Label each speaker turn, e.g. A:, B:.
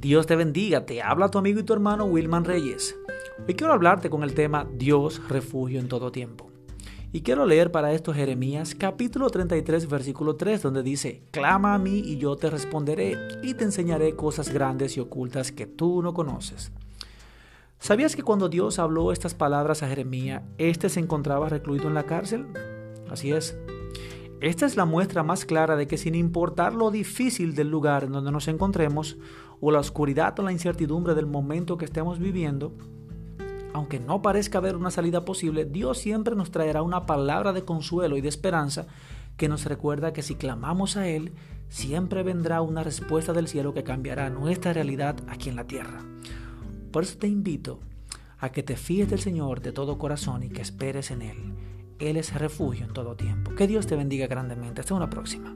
A: Dios te bendiga, te habla tu amigo y tu hermano Wilman Reyes. Hoy quiero hablarte con el tema Dios refugio en todo tiempo. Y quiero leer para esto Jeremías capítulo 33 versículo 3 donde dice, Clama a mí y yo te responderé y te enseñaré cosas grandes y ocultas que tú no conoces. ¿Sabías que cuando Dios habló estas palabras a Jeremías, éste se encontraba recluido en la cárcel? Así es, esta es la muestra más clara de que sin importar lo difícil del lugar en donde nos encontremos, o la oscuridad o la incertidumbre del momento que estemos viviendo, aunque no parezca haber una salida posible, Dios siempre nos traerá una palabra de consuelo y de esperanza que nos recuerda que si clamamos a Él, siempre vendrá una respuesta del cielo que cambiará nuestra realidad aquí en la tierra. Por eso te invito a que te fíes del Señor de todo corazón y que esperes en Él. Él es refugio en todo tiempo. Que Dios te bendiga grandemente. Hasta una próxima.